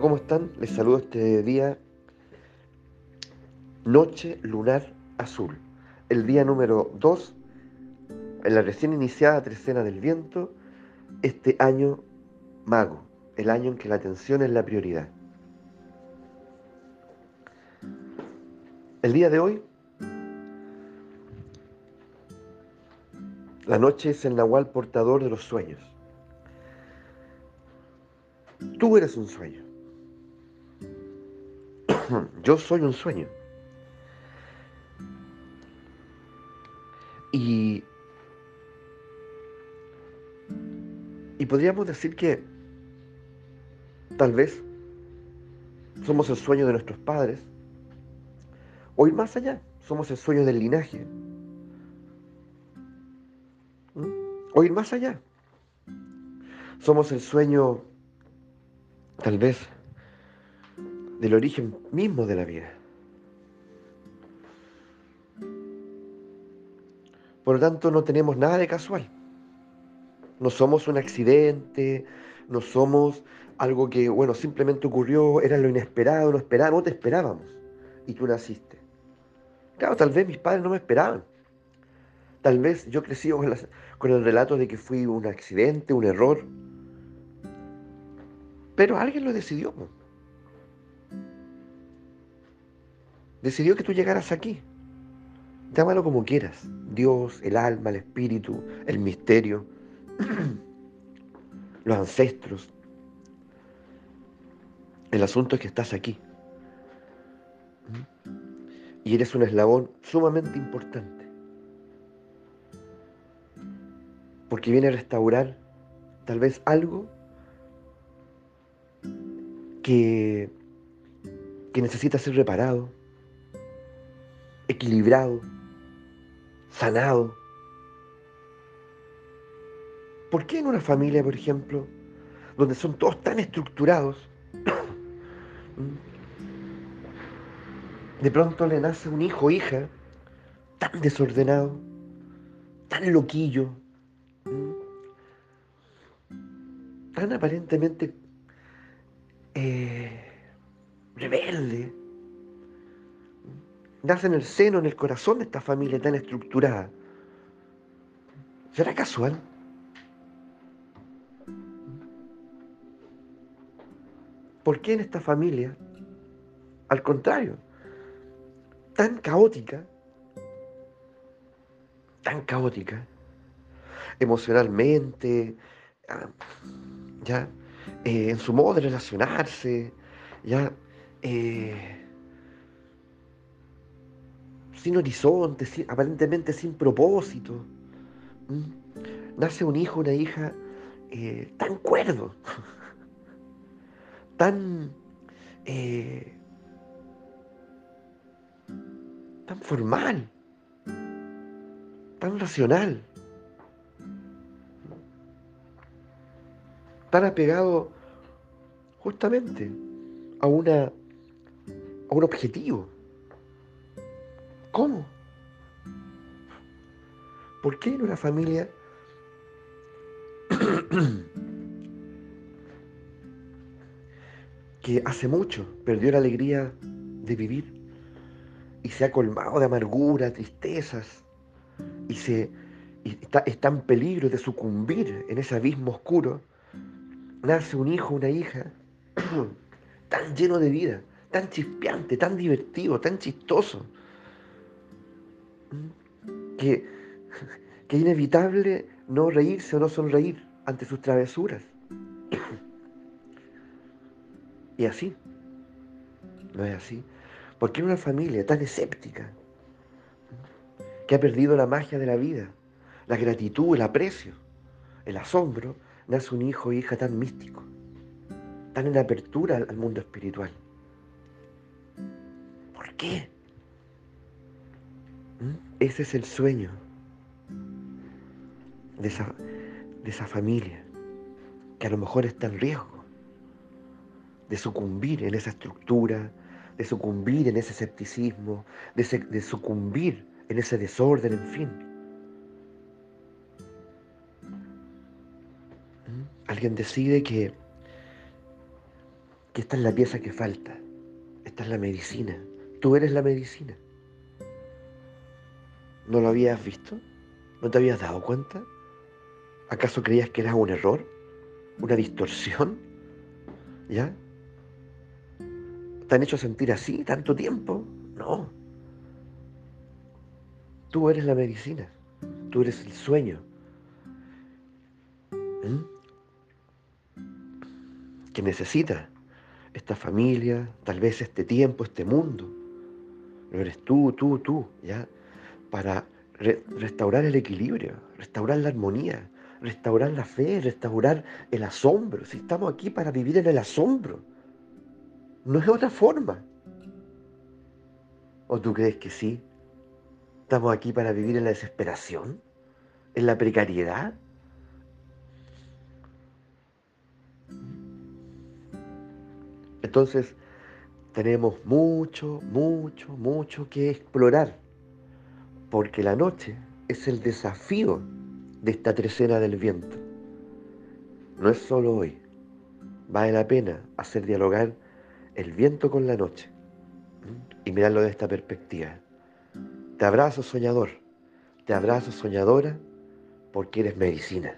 ¿cómo están? Les saludo este día, Noche Lunar Azul, el día número 2, en la recién iniciada trecena del viento, este año mago, el año en que la atención es la prioridad. El día de hoy, la noche es el nahual portador de los sueños. Tú eres un sueño. Yo soy un sueño. Y, y podríamos decir que tal vez somos el sueño de nuestros padres, o ir más allá, somos el sueño del linaje, ¿Mm? o ir más allá, somos el sueño tal vez del origen mismo de la vida. Por lo tanto, no tenemos nada de casual. No somos un accidente, no somos algo que, bueno, simplemente ocurrió, era lo inesperado, no esperábamos, no te esperábamos y tú naciste. Claro, tal vez mis padres no me esperaban. Tal vez yo crecí con, con el relato de que fui un accidente, un error. Pero alguien lo decidió decidió que tú llegaras aquí. Llámalo como quieras. Dios, el alma, el espíritu, el misterio, los ancestros. El asunto es que estás aquí. Y eres un eslabón sumamente importante. Porque viene a restaurar tal vez algo que, que necesita ser reparado, equilibrado, sanado. ¿Por qué en una familia, por ejemplo, donde son todos tan estructurados, de pronto le nace un hijo o hija tan desordenado, tan loquillo, tan aparentemente eh, rebelde? Nace en el seno, en el corazón de esta familia tan estructurada. ¿Será casual? ¿Por qué en esta familia, al contrario, tan caótica, tan caótica, emocionalmente, ah, ya, eh, en su modo de relacionarse, ya, eh, sin horizonte, aparentemente sin propósito. Nace un hijo, una hija eh, tan cuerdo, tan, eh, tan formal, tan racional, tan apegado justamente a, una, a un objetivo. ¿Cómo? ¿Por qué en una familia que hace mucho perdió la alegría de vivir y se ha colmado de amargura, tristezas y, se, está, está en peligro de sucumbir en ese abismo oscuro, nace un hijo, una hija tan lleno de vida, tan chispeante, tan divertido, tan chistoso, que, que es inevitable no reírse o no sonreír ante sus travesuras. Y así, no es así. Porque en una familia tan escéptica, que ha perdido la magia de la vida, la gratitud, el aprecio, el asombro, nace un hijo o hija tan místico, tan en apertura al mundo espiritual. ¿Por qué? Ese es el sueño de esa, de esa familia que a lo mejor está en riesgo de sucumbir en esa estructura, de sucumbir en ese escepticismo, de, de sucumbir en ese desorden, en fin. ¿Mm? Alguien decide que, que esta es la pieza que falta. Esta es la medicina. Tú eres la medicina. ¿No lo habías visto? ¿No te habías dado cuenta? ¿Acaso creías que era un error? ¿Una distorsión? ¿Ya? ¿Te han hecho sentir así tanto tiempo? No. Tú eres la medicina. Tú eres el sueño. ¿Mm? Que necesita esta familia, tal vez este tiempo, este mundo. Lo eres tú, tú, tú, ¿ya? Para restaurar el equilibrio, restaurar la armonía, restaurar la fe, restaurar el asombro. Si estamos aquí para vivir en el asombro, no es otra forma. ¿O tú crees que sí? ¿Estamos aquí para vivir en la desesperación? ¿En la precariedad? Entonces, tenemos mucho, mucho, mucho que explorar porque la noche es el desafío de esta trecena del viento. No es solo hoy, vale la pena hacer dialogar el viento con la noche y mirarlo de esta perspectiva. Te abrazo soñador, te abrazo soñadora porque eres medicina.